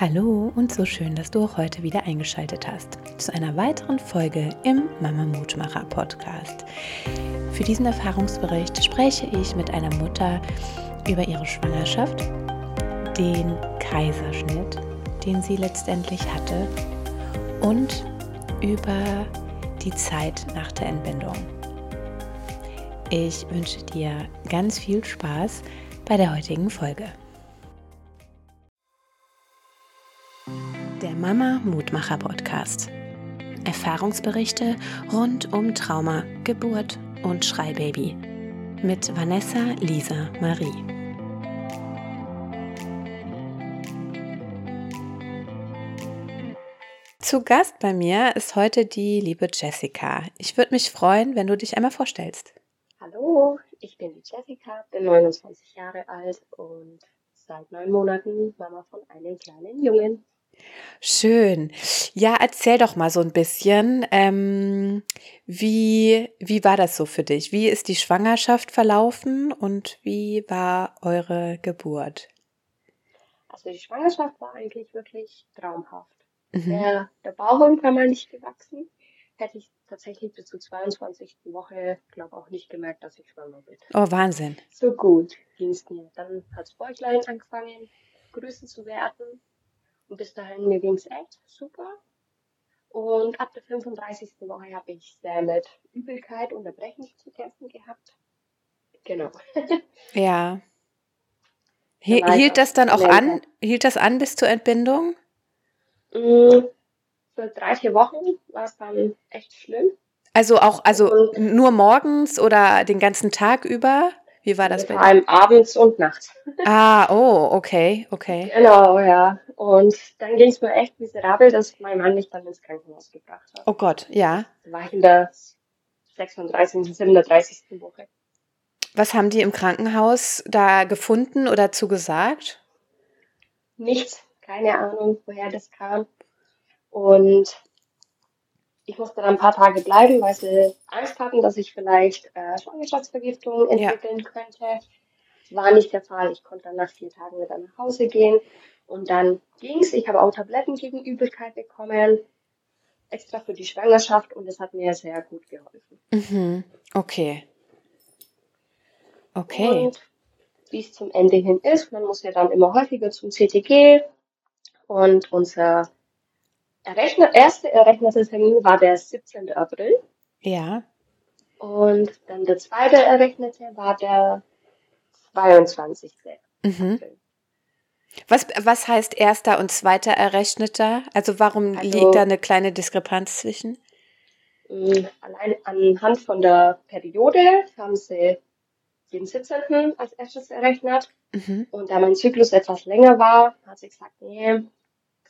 Hallo und so schön, dass du auch heute wieder eingeschaltet hast zu einer weiteren Folge im Mama Mutmacher Podcast. Für diesen Erfahrungsbericht spreche ich mit einer Mutter über ihre Schwangerschaft, den Kaiserschnitt, den sie letztendlich hatte und über die Zeit nach der Entbindung. Ich wünsche dir ganz viel Spaß bei der heutigen Folge. Der Mama Mutmacher Podcast. Erfahrungsberichte rund um Trauma, Geburt und Schreibaby. Mit Vanessa Lisa Marie. Zu Gast bei mir ist heute die liebe Jessica. Ich würde mich freuen, wenn du dich einmal vorstellst. Hallo, ich bin die Jessica, bin 29 Jahre alt und seit neun Monaten Mama von einem kleinen Jungen. Schön. Ja, erzähl doch mal so ein bisschen, ähm, wie, wie war das so für dich? Wie ist die Schwangerschaft verlaufen und wie war eure Geburt? Also die Schwangerschaft war eigentlich wirklich traumhaft. Mhm. Der, der Bauch war mal nicht gewachsen. Hätte ich tatsächlich bis zur 22. Woche, glaube auch nicht gemerkt, dass ich schwanger bin. Oh, Wahnsinn. So gut ging es mir. Dann hat das Bäuchlein angefangen, größer zu werden. Und bis dahin, mir ging es echt super. Und ab der 35. Woche habe ich sehr mit Übelkeit und Erbrechen zu kämpfen gehabt. Genau. ja. Hielt das dann auch an? Hielt das an bis zur Entbindung? Mm, für drei, vier Wochen war es dann echt schlimm. Also auch, also und nur morgens oder den ganzen Tag über? Wie war das bei dir? Vor allem abends und nachts. Ah, oh, okay, okay. Genau, ja. Und dann ging es mir echt miserabel, dass mein Mann mich dann ins Krankenhaus gebracht hat. Oh Gott, ja. Da war ich in der 36., 37. Woche. Was haben die im Krankenhaus da gefunden oder zugesagt? Nichts, keine Ahnung, woher das kam. Und ich musste dann ein paar Tage bleiben, weil sie Angst hatten, dass ich vielleicht äh, Schwangerschaftsvergiftung entwickeln ja. könnte. War nicht der Fall. Ich konnte dann nach vier Tagen wieder nach Hause gehen. Und dann ging's. Ich habe auch Tabletten gegen Übelkeit bekommen, extra für die Schwangerschaft und es hat mir sehr gut geholfen. Mhm. Okay. Okay. Und wie es zum Ende hin ist, man muss ja dann immer häufiger zum CTG und unser errechnet, erste errechnete Termin war der 17. April. Ja. Und dann der zweite errechnete war der 22. Mhm. April. Was, was heißt erster und zweiter errechneter? Also warum also, liegt da eine kleine Diskrepanz zwischen? Mm, allein anhand von der Periode haben sie den 17. als erstes errechnet. Mhm. Und da mein Zyklus etwas länger war, hat sie gesagt, nee,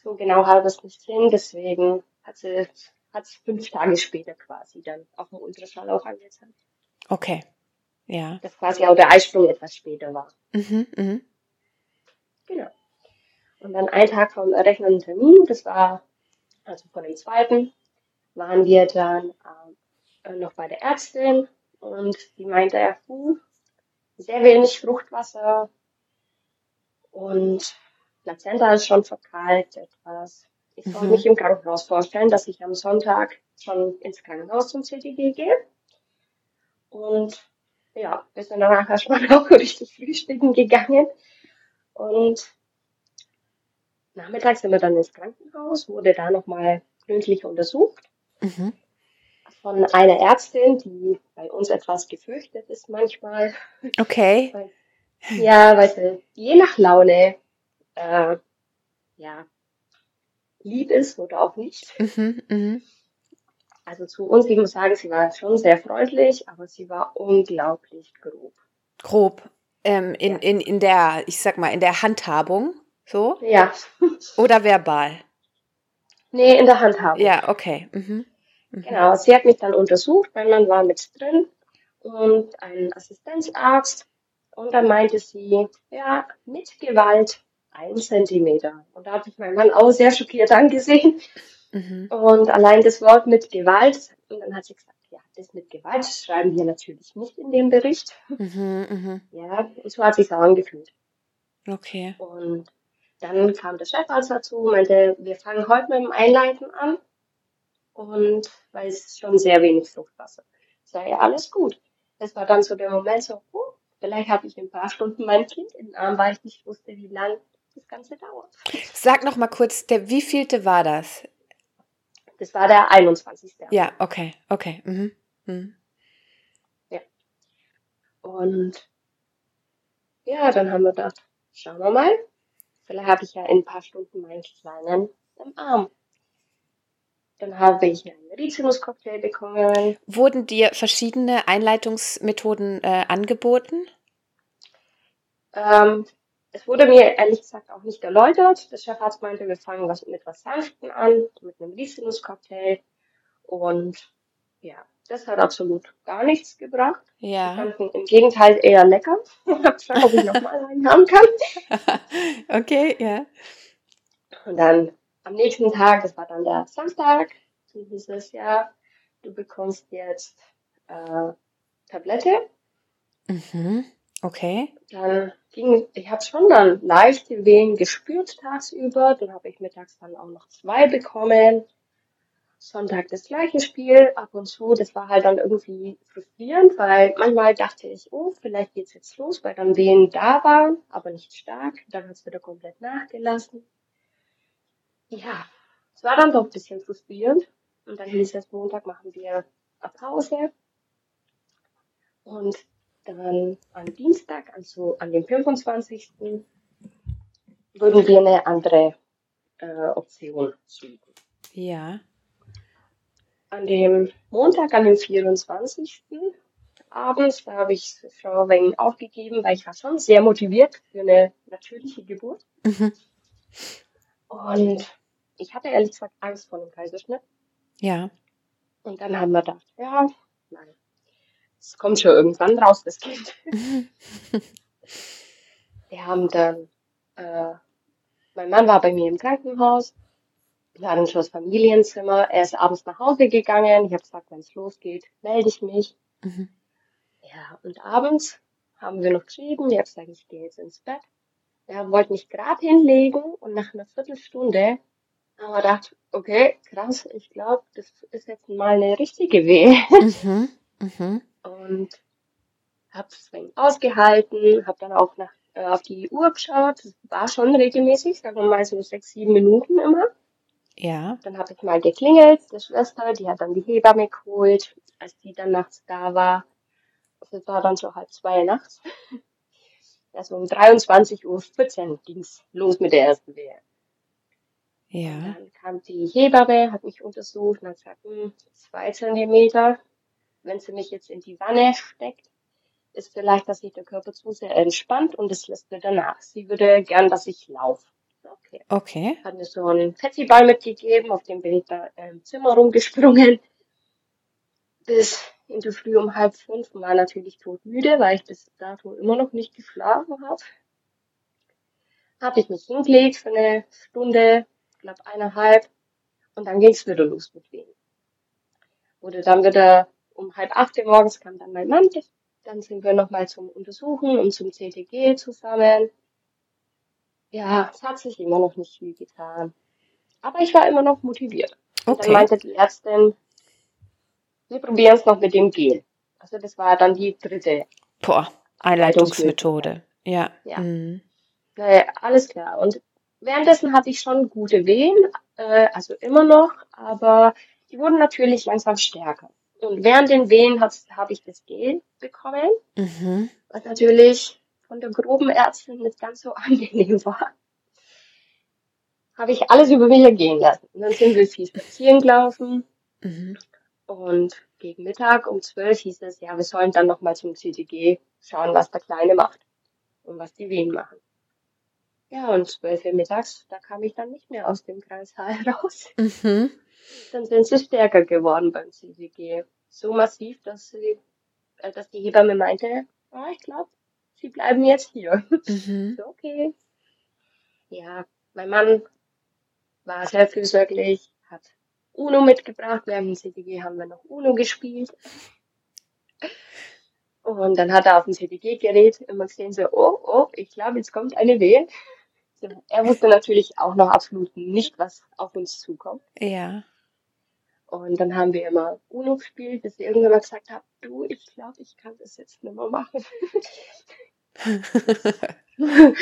so genau hat es nicht hin. Deswegen hat sie hat es fünf Tage später quasi dann auf dem Ultraschall auch angezeigt. Okay. Ja. Dass quasi auch der Eisprung etwas später war. Mhm, mhm. Genau. Und dann ein Tag vom errechneten Termin, das war also von dem zweiten, waren wir dann äh, noch bei der Ärztin und die meinte, ja, sehr wenig Fruchtwasser und Plazenta ist schon verkalt etwas. Ich soll mhm. mich im Krankenhaus vorstellen, dass ich am Sonntag schon ins Krankenhaus zum CTG gehe. Und ja, wir sind danach erstmal auch richtig frühstücken gegangen. Und nachmittags sind wir dann ins Krankenhaus, wurde da nochmal gründlich untersucht. Mhm. Von einer Ärztin, die bei uns etwas gefürchtet ist manchmal. Okay. Ja, weil sie je nach Laune äh, ja, lieb ist oder auch nicht. Mhm, mh. Also zu uns, ich muss sagen, sie war schon sehr freundlich, aber sie war unglaublich grob. Grob. Ähm, in, ja. in, in der, ich sag mal, in der Handhabung, so? Ja. Oder verbal? Nee, in der Handhabung. Ja, okay. Mhm. Mhm. Genau, sie hat mich dann untersucht, mein Mann war mit drin und ein Assistenzarzt. Und dann meinte sie, ja, mit Gewalt ein Zentimeter. Und da hat sich mein Mann auch sehr schockiert angesehen. Mhm. Und allein das Wort mit Gewalt, und dann hat sie gesagt, ja, das mit Gewalt schreiben wir natürlich nicht in dem Bericht. Mhm, mh. Ja, und so hat sich auch angefühlt. Okay. Und dann kam der Chefarzt dazu, meinte, wir fangen heute mit dem Einleiten an. Und weil es schon sehr wenig Fruchtwasser. Sei ja alles gut. Das war dann so der Moment so, oh, vielleicht habe ich in ein paar Stunden mein Kind in den Arm, weil ich nicht wusste, wie lang das Ganze dauert. Sag noch mal kurz, der wievielte war das? Das war der 21. Ja, okay, okay. Mhm. Mhm. Ja. Und ja, dann haben wir gedacht, schauen wir mal. Vielleicht habe ich ja in ein paar Stunden meinen Kleinen im Arm. Dann habe ich einen Rizinus-Cocktail bekommen. Wurden dir verschiedene Einleitungsmethoden äh, angeboten? Ähm, es wurde mir ehrlich gesagt auch nicht erläutert. Der Chefarzt meinte, wir fangen was mit was Sanften an, mit einem Rizinus-Cocktail. Und ja, das hat absolut gar nichts gebracht. Ja. fanden Im Gegenteil eher lecker. Gefragt, ob ich nochmal einen haben kann. okay, ja. Und dann am nächsten Tag, das war dann der Samstag, dann hieß es ja, du bekommst jetzt äh, Tablette. Mhm. Okay. Dann ging, ich habe schon dann leichte Wehen gespürt tagsüber. Dann habe ich mittags dann auch noch zwei bekommen. Sonntag das gleiche Spiel, ab und zu. Das war halt dann irgendwie frustrierend, weil manchmal dachte ich, oh, vielleicht geht's jetzt los, weil dann Wehen da waren, aber nicht stark. Dann hat's wieder komplett nachgelassen. Ja, es war dann doch ein bisschen frustrierend. Und dann hieß es, Montag machen wir eine Pause. Und dann am Dienstag, also an dem 25. würden wir eine andere äh, Option suchen. Ja. An dem Montag, an dem 24. abends, da habe ich ein wenig aufgegeben, weil ich war schon sehr motiviert für eine natürliche Geburt. Mhm. Und ich hatte ehrlich gesagt Angst vor einem Kaiserschnitt. Ja. Und dann haben wir gedacht, ja, nein, es kommt schon irgendwann raus, das Kind. wir haben dann, äh, mein Mann war bei mir im Krankenhaus, wir hatten schon das Familienzimmer, er ist abends nach Hause gegangen, ich habe gesagt, wenn es losgeht, melde ich mich. Mhm. Ja, und abends haben wir noch geschrieben, ich habe gesagt, ich gehe jetzt ins Bett. Er wollte mich gerade hinlegen und nach einer Viertelstunde haben wir gedacht, okay, krass, ich glaube, das ist jetzt mal eine richtige Wehe. Mhm. Mhm. Und habe es ausgehalten, habe dann auch nach, äh, auf die Uhr geschaut. Das war schon regelmäßig, sagen wir mal so sechs, sieben Minuten immer. Ja. Dann habe ich mal geklingelt, die Schwester, die hat dann die Hebamme geholt, als die dann nachts da war. Das war dann schon halb zwei nachts. Also um 23.14 Uhr ging's los mit der ersten Wehe. Ja. Dann kam die Hebamme, hat mich untersucht und hat gesagt, hm, zwei Zentimeter. Wenn sie mich jetzt in die Wanne steckt, ist vielleicht, dass sich der Körper zu sehr entspannt und es lässt wieder nach. Sie würde gern, dass ich laufe. Okay. Okay. Hat mir so einen Fettiball mitgegeben, auf dem bin ich da im Zimmer rumgesprungen. Bis in die Früh um halb fünf war natürlich todmüde, weil ich bis dato immer noch nicht geschlafen habe. Habe ich mich hingelegt für eine Stunde, knapp eineinhalb, und dann ging's wieder los mit Wehen. Wurde dann wieder um halb acht Uhr morgens kam dann mein Mann, dann sind wir nochmal zum Untersuchen und zum CTG zusammen. Ja, es hat sich immer noch nicht viel getan. Aber ich war immer noch motiviert. Und Okay. dann meinte die Ärztin, wir probieren es noch mit dem Gel. Also das war dann die dritte. Boah, Einleitungsmethode. Ja. Ja. Mhm. Naja, alles klar. Und währenddessen hatte ich schon gute Wehen, äh, also immer noch, aber die wurden natürlich langsam stärker. Und während den Wehen habe ich das Gel bekommen, Mhm. was natürlich von der groben Ärztin nicht ganz so angenehm war. Habe ich alles über mich ergehen lassen. Und dann sind wir viel spazieren gelaufen Mhm. und gegen Mittag um zwölf hieß es, ja, wir sollen dann nochmal zum CTG schauen, was der Kleine macht und was die Wehen machen. Ja, und zwölf Uhr mittags, da kam ich dann nicht mehr aus dem Kreissaal raus. Mhm. Dann sind sie stärker geworden beim CTG. So massiv, dass sie, äh, dass die Hebamme meinte, ah, ich glaube, sie bleiben jetzt hier. Mhm. So, okay. Ja, mein Mann war sehr fürsorglich, hat Uno mitgebracht. Während dem CTG haben wir noch Uno gespielt. Und dann hat er auf dem CTG-Gerät immer gesehen, so, oh, oh, ich glaube, jetzt kommt eine Wehe. er wusste natürlich auch noch absolut nicht, was auf uns zukommt. Ja. Und dann haben wir immer UNO gespielt, bis ich irgendwann mal gesagt habe, du, ich glaube, ich kann das jetzt nicht mehr machen.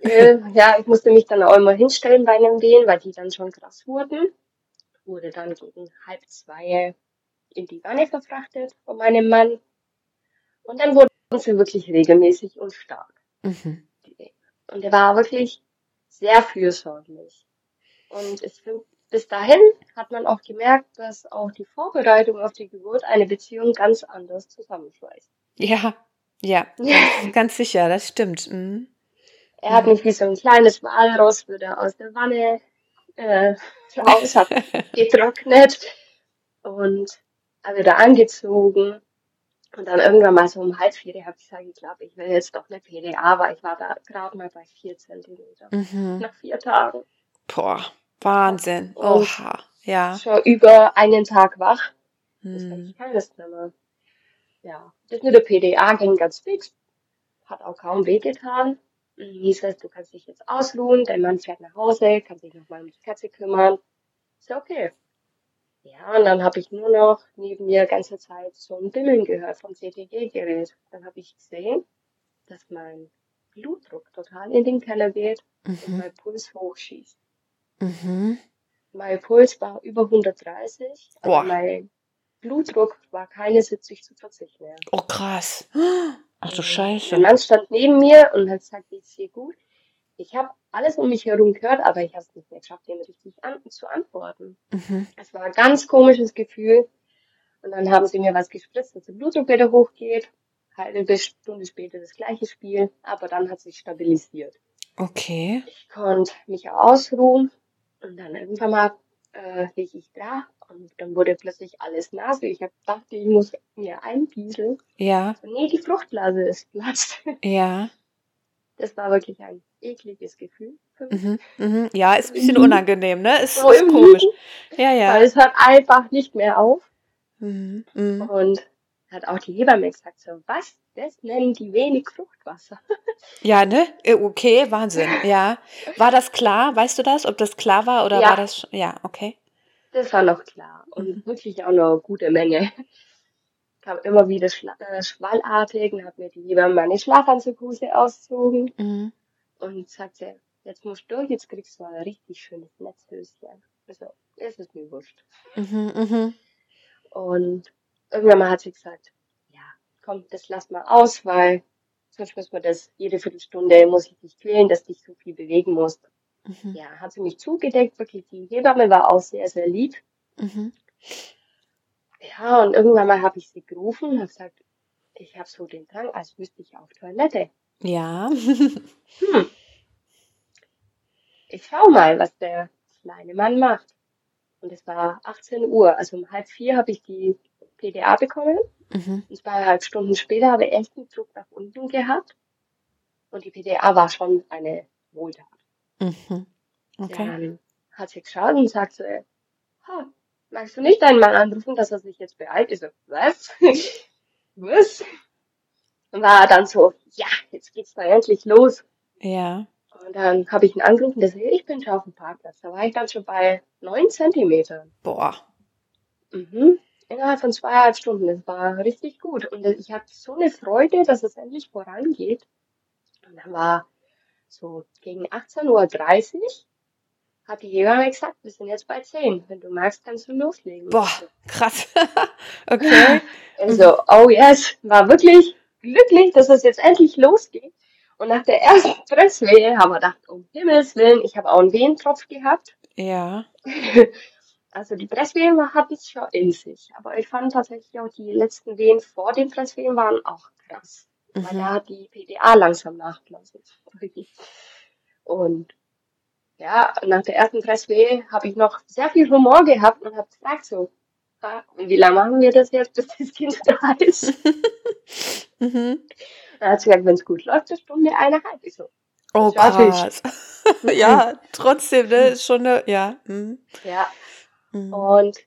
Äh, ja, ich musste mich dann auch immer hinstellen bei einem Wehen, weil die dann schon krass wurden. Wurde dann gegen halb zwei in die Wanne verfrachtet von meinem Mann. Und dann wurden sie wirklich regelmäßig und stark. Mhm. Und er war wirklich sehr fürsorglich. Und ich finde, bis dahin hat man auch gemerkt, dass auch die Vorbereitung auf die Geburt eine Beziehung ganz anders zusammenschweißt. Ja, ja, ganz, ganz sicher, das stimmt. Mhm. Er hat mich wie so ein kleines Walross wieder aus der Wanne äh, raus, hat getrocknet und wieder angezogen. Und dann irgendwann mal so um halb vier habe ich gesagt, ich glaube, ich will jetzt doch eine PDA, weil ich war da gerade mal bei vier Zentimeter. Mhm. Nach vier Tagen. Boah, Wahnsinn. Und Oha, ja. Schon über einen Tag wach. Das Mhm. ich kann das nicht mehr. Ja, das mit der PDA ging ganz fix. Hat auch kaum wehgetan. Und Hieß es, du kannst dich jetzt ausruhen, dein Mann fährt nach Hause, kann sich nochmal um die Katze kümmern. Ist ja okay. Ja, und dann habe ich nur noch neben mir ganze Zeit so ein Bimmeln gehört vom CTG-Gerät. Dann habe ich gesehen, dass mein Blutdruck total in den Keller geht und Mhm. mein Puls hochschießt. Mhm. Mein Puls war über 130, aber Boah. mein Blutdruck war keine 70 zu 40 mehr. Oh, krass. Ach du Mein Scheiße. Mann stand neben mir und hat gesagt, geht's dir gut? Ich habe alles um mich herum gehört, aber ich habe es nicht mehr geschafft, ihm richtig an zu antworten. Mhm. Es war ein ganz komisches Gefühl. Und dann haben sie mir was gespritzt, dass der Blutdruck wieder hochgeht. Halbe Stunde später das gleiche Spiel, aber dann hat sich stabilisiert. Okay. Ich konnte mich ausruhen und dann irgendwann mal äh, lieg ich da und dann wurde plötzlich alles nass. Ich hab gedacht, ich muss mir einpieseln. Ja, So, nee, die Fruchtblase ist platzt. ja. Das war wirklich ein ekliges Gefühl für mich. Mhm. Mhm. Ja, ist ein bisschen Mhm. unangenehm, ne? Ist, So ist komisch. Lügen, Ja, Weil ja. es hört einfach nicht mehr auf. Mhm. Mhm. Und hat auch die Hebamme gesagt, so, was? Das nennen die wenig Fruchtwasser. Ja, ne? Äh, Okay, Wahnsinn. Ja. War das klar? Weißt du das? Ob das klar war oder Ja. war das? Ja, okay. Das war noch klar. Und Mhm. wirklich auch noch eine gute Menge. Kam immer wieder schla äh, schwallartig und hat mir die Hebamme meine Schlafanzughose ausgezogen Mhm. und sagte, jetzt musst du durch, jetzt kriegst du mal ein richtig schönes Netzhöschen. Also, es ist mir wurscht. Mhm. Mhm. Und irgendwann mal hat sie gesagt, ja, komm, das lass mal aus, weil sonst müssen wir das jede Viertelstunde muss ich dich quälen, dass du dich so viel bewegen musst. Mhm. Ja, hat sie mich zugedeckt, wirklich. Die Hebamme war auch sehr, sehr lieb. Mhm. Ja, und irgendwann mal habe ich sie gerufen und habe gesagt, ich habe so den Drang, als müsste ich auf Toilette. Ja. Hm, ich schau mal, was der kleine Mann macht. Und es war 18 Uhr, also um halb vier habe ich die PDA bekommen. Mhm. Und zweieinhalb Stunden später habe ich echt einen Druck nach unten gehabt. Und die PDA war schon eine Wohltat. Mhm. Okay. Dann hat sie geschaut und sagt so, ha, magst du nicht deinen Mann anrufen, dass er sich jetzt beeilt? Ich so, was? was? Und war dann so, ja, jetzt geht's da endlich los. Ja. Und dann habe ich ihn angerufen, der so, ich bin schon auf dem Parkplatz. Da war ich dann schon bei neun Zentimetern. Boah. Mhm. Innerhalb von zweieinhalb Stunden. Das war richtig gut. Und ich hatte so eine Freude, dass es endlich vorangeht. Und dann war so gegen 18.30 Uhr hat die Hebamme gesagt, wir sind jetzt bei 10. Wenn du magst, kannst du loslegen. Boah, krass. okay. Also, oh yes, war wirklich glücklich, dass es jetzt endlich losgeht. Und nach der ersten Presswehe haben wir gedacht, um Himmels Willen, ich habe auch einen Wehentropf gehabt. Ja. Also die Presswehen hatten es schon in sich. Aber ich fand tatsächlich auch die letzten Wehen vor den Presswehen waren auch krass. Weil Mhm. da hat die PDA langsam nachgelassen. Und ja, nach der ersten Presswehe habe ich noch sehr viel Humor gehabt und habe gefragt so, ah, wie lange machen wir das jetzt, bis das Kind da ist? Mhm. Dann hat sie gesagt, wenn es gut läuft, eine Stunde, eineinhalb. Ich so, Oh, krass. ja, trotzdem, ne? Ist schon eine, ja. Mhm. ja. Mhm. Und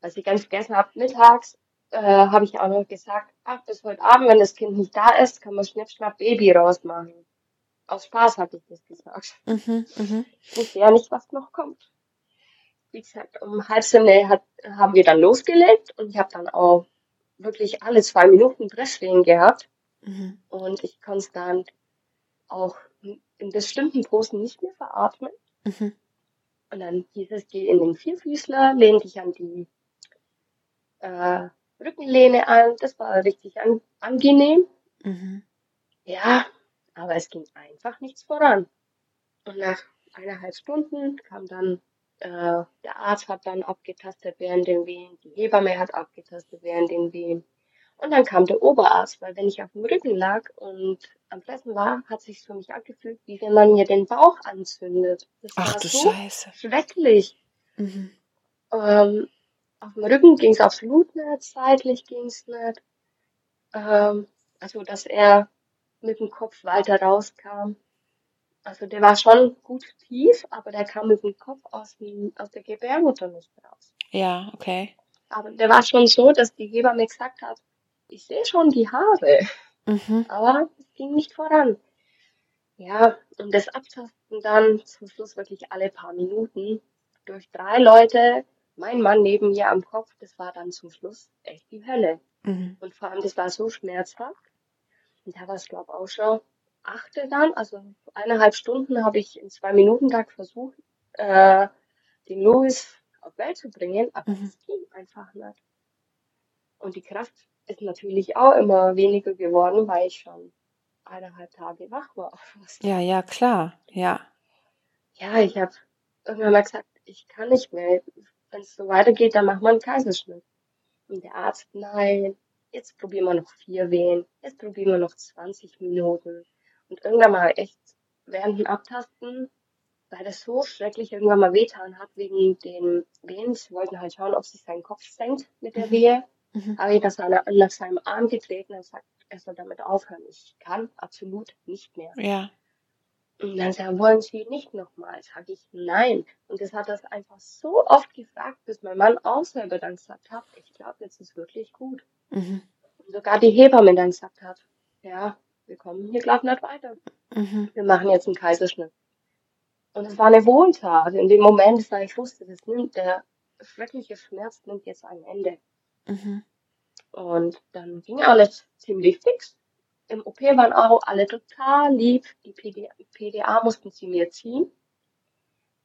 was ich ganz vergessen habe, mittags äh, habe ich auch noch gesagt, ach, bis heute Abend, wenn das Kind nicht da ist, kann man schnipp, schnapp Baby rausmachen. aus Spaß hatte ich das gesagt. Mhm. Mhm. Ich wusste ja nicht, was noch kommt. Wie gesagt, um halb sieben hat, haben wir dann losgelegt und ich habe dann auch wirklich alle zwei Minuten Presswehen gehabt Mhm. und ich konstant auch in bestimmten Posen nicht mehr veratmen. Mhm. Und dann dieses Geh in den Vierfüßler, lehn dich an die äh, Rückenlehne an. Das war richtig an, angenehm. Mhm. Ja, aber es ging einfach nichts voran. Und nach eineinhalb Stunden kam dann, äh, der Arzt hat dann abgetastet während den Wehen, die Hebamme hat abgetastet während den Wehen. Und dann kam der Oberarzt, weil wenn ich auf dem Rücken lag und am Fressen war, hat sich für mich angefühlt, wie wenn man mir den Bauch anzündet. Das Ach war du so Scheiße. schrecklich. Mhm. Ähm, auf dem Rücken ging es absolut nicht, seitlich ging es nicht. Ähm, also, dass er mit dem Kopf weiter rauskam. Also, der war schon gut tief, aber der kam mit dem Kopf aus, dem, aus der Gebärmutter nicht raus. Ja, okay. Aber der war schon so, dass die Hebamme gesagt hat, ich sehe schon die Haare, Mhm. aber es ging nicht voran. Ja, und das Abtasten dann zum Schluss wirklich alle paar Minuten durch drei Leute, mein Mann neben mir am Kopf, das war dann zum Schluss echt die Hölle. Mhm. Und vor allem, das war so schmerzhaft. Und da war es, glaube ich, auch schon achte dann, also eineinhalb Stunden habe ich in zwei Minuten Tag versucht, äh, den Louis auf Welt zu bringen, aber Mhm. es ging einfach nicht. Und die Kraft ist natürlich auch immer weniger geworden, weil ich schon eineinhalb Tage wach war. Ja, ja, klar. Ja. Ja, ich habe irgendwann mal gesagt, ich kann nicht mehr. Wenn es so weitergeht, dann machen wir einen Kaiserschnitt. Und der Arzt, nein, jetzt probieren wir noch vier Wehen, jetzt probieren wir noch 20 Minuten. Und irgendwann mal echt während dem Abtasten, weil das so schrecklich irgendwann mal wehtan hat wegen den Wehen. Sie wollten halt schauen, ob sich sein Kopf senkt mit der Mhm. Wehe. Mhm. Habe ich das an, nach seinem Arm getreten und gesagt, er soll damit aufhören. Ich kann absolut nicht mehr. Ja. Und dann sagt er, wollen Sie nicht nochmal? Sag ich, nein. Und das hat das einfach so oft gefragt, bis mein Mann auch selber dann gesagt hat, ich glaube, jetzt ist wirklich gut. Mhm. Und sogar die Hebamme dann gesagt hat, ja, wir kommen hier, glaube ich, nicht weiter. Mhm. Wir machen jetzt einen Kaiserschnitt. Und es war eine Wohltat. In dem Moment, weil ich wusste, das nimmt, der schreckliche Schmerz nimmt jetzt ein Ende. Mhm. Und dann ging alles ziemlich fix. Im OP waren auch alle total lieb. Die PDA, PDA mussten sie mir ziehen,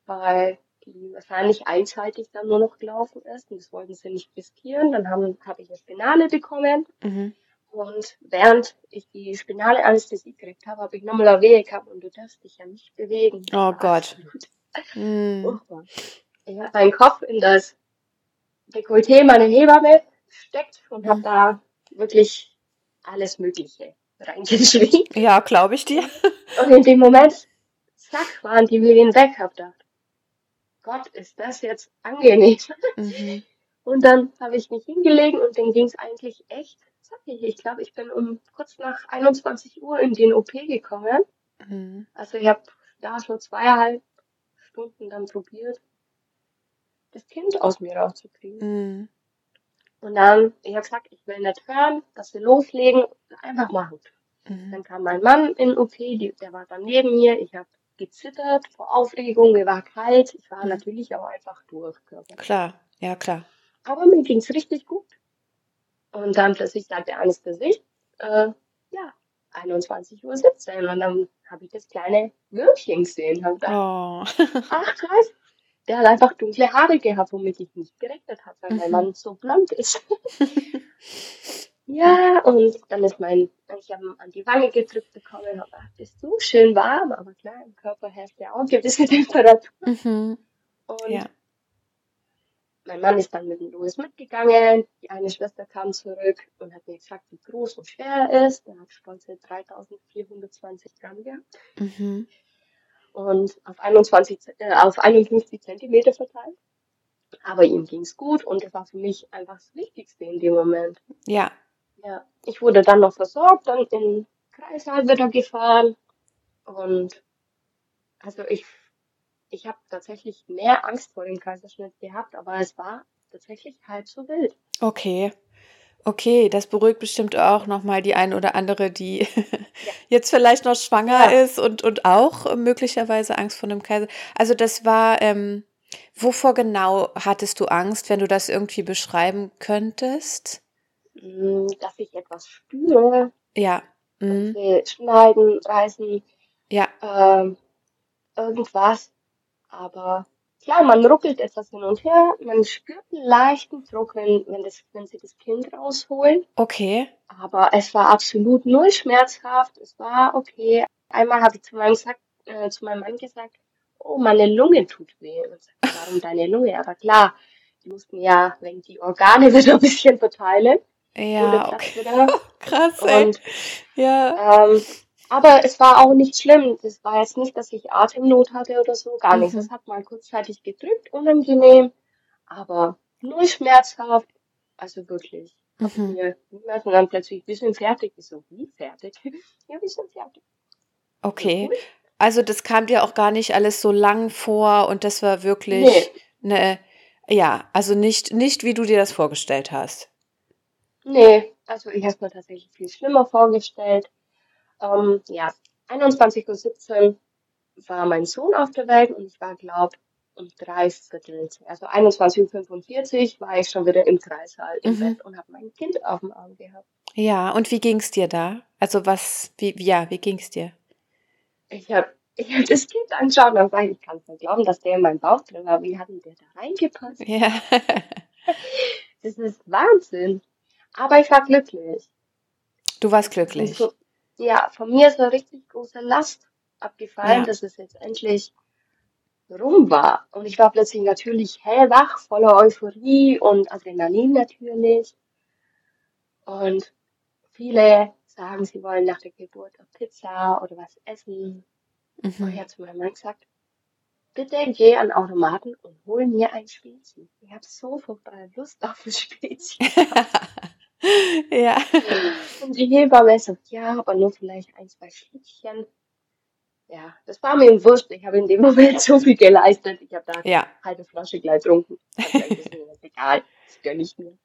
weil die wahrscheinlich einseitig dann nur noch gelaufen ist. Und das wollten sie nicht riskieren. Dann habe ich eine Spinale bekommen. Mhm. Und während ich die spinale Anästhesie gekriegt habe, habe ich nochmal eine Wehe gehabt und du darfst dich ja nicht bewegen. Oh Gott. Ich habe meinen Kopf in das Dekolleté meiner Hebamme gesteckt und habe da wirklich alles Mögliche reingeschrieben. Ja, glaube ich dir. Und in dem Moment, zack, waren die Wehen weg. Hab gedacht, Gott, ist das jetzt angenehm. Mhm. Und dann habe ich mich hingelegt und dann ging es eigentlich echt zackig. Ich glaube, ich bin um kurz nach 21 Uhr in den OP gekommen. Mhm. Also ich habe da schon zweieinhalb Stunden dann probiert, das Kind aus mir rauszukriegen. Mhm. Und dann, ich habe gesagt, ich will nicht hören, dass wir loslegen, einfach machen. Mhm. Dann kam mein Mann in den OP, die, der war dann neben mir. Ich habe gezittert vor Aufregung, mir war kalt. Ich war Mhm. natürlich auch einfach durch. Klar. Ja, klar. Aber mir ging's richtig gut. Und dann plötzlich sagt der Anästhesist, äh, ja, 21.17 Uhr. Und dann habe ich das kleine Würmchen gesehen. Hab gedacht, Oh. ach krass, der hat einfach dunkle Haare gehabt, womit ich nicht gerechnet habe, weil mein Mhm. Mann so blond ist. ja, und dann ist mein, ich habe ihn an die Wange gedrückt bekommen und habe gedacht, bist du schön warm, aber klar, im Körper herrscht ja auch eine gewisse Temperatur. Mhm. Und Ja. mein Mann ist dann mit dem Louis mitgegangen. Die eine Schwester kam zurück und hat mir gesagt, wie groß und schwer er ist. Er hat stolze 3420 Gramm gehabt Mhm. Und auf 21, Z- äh, auf 51 Zentimeter verteilt. Aber ihm ging's gut und das war für mich einfach das Wichtigste in dem Moment. Ja. Ja, ich wurde dann noch versorgt, dann in Kreißsaal wird er gefahren und also ich, ich habe tatsächlich mehr Angst vor dem Kaiserschnitt gehabt, aber es war tatsächlich halb so wild. Okay. Okay, das beruhigt bestimmt auch nochmal die ein oder andere, die ja. jetzt vielleicht noch schwanger ja. ist und, und auch möglicherweise Angst vor einem Kaiser. Also das war, ähm, wovor genau hattest du Angst, wenn du das irgendwie beschreiben könntest? Hm, dass ich etwas spüre. Ja. Mhm. Schneiden, reißen. Ja. Ähm, irgendwas. Aber klar, man ruckelt etwas hin und her, man spürt einen leichten Druck, wenn, wenn, das, wenn sie das Kind rausholen. Okay. Aber es war absolut null schmerzhaft, es war okay. Einmal habe ich zu meinem, äh, zu meinem Mann gesagt, oh, meine Lunge tut weh. Und sagt, warum deine Lunge? Aber klar, die mussten ja, wenn die Organe wieder ein bisschen verteilen. Ja, okay. Krass, ey. Und, ja. Ähm, aber es war auch nicht schlimm. Das war jetzt nicht, dass ich Atemnot hatte oder so, gar mhm. nichts. Es hat mal kurzzeitig gedrückt, unangenehm, aber nur schmerzhaft. Also wirklich. Mhm. Mir und dann plötzlich, wir sind fertig. Ich so, wie fertig? ja, wir sind fertig. Okay. Also das kam dir auch gar nicht alles so lang vor und das war wirklich nee. eine, ja, also nicht, nicht wie du dir das vorgestellt hast. Nee, also ich habe es mir tatsächlich viel schlimmer vorgestellt. Ähm, ja, 21.17 Uhr war mein Sohn auf der Welt und ich war, glaube um drei Viertel, also 21.45 Uhr war ich schon wieder im Kreissaal im mhm. Bett und habe mein Kind auf dem Arm gehabt. Ja, und wie ging's dir da? Also was, wie, ja, wie ging's dir? Ich habe ich hab das Kind angeschaut und gesagt, ich kann es nicht glauben, dass der in meinem Bauch drin war. Wie hat denn der da reingepasst? Ja. das ist Wahnsinn. Aber ich war glücklich. Du warst glücklich. So, ja, von mir ist eine richtig große Last abgefallen, ja. dass es jetzt endlich rum war. Und ich war plötzlich natürlich hellwach, voller Euphorie und Adrenalin natürlich. Und viele sagen, sie wollen nach der Geburt eine Pizza oder was essen. Mhm. Und ich habe zu meinem Mann gesagt, bitte geh an Automaten und hol mir ein Spezi. Ich habe so furchtbare Lust auf ein Spezi. ja. Und die Hebamme sagt, ja, aber nur vielleicht ein, zwei Schlückchen. Ja, das war mir wurscht. Ich habe in dem Moment so viel geleistet. Ich habe da ja. eine halbe Flasche gleich getrunken. egal, das gönne ich mir.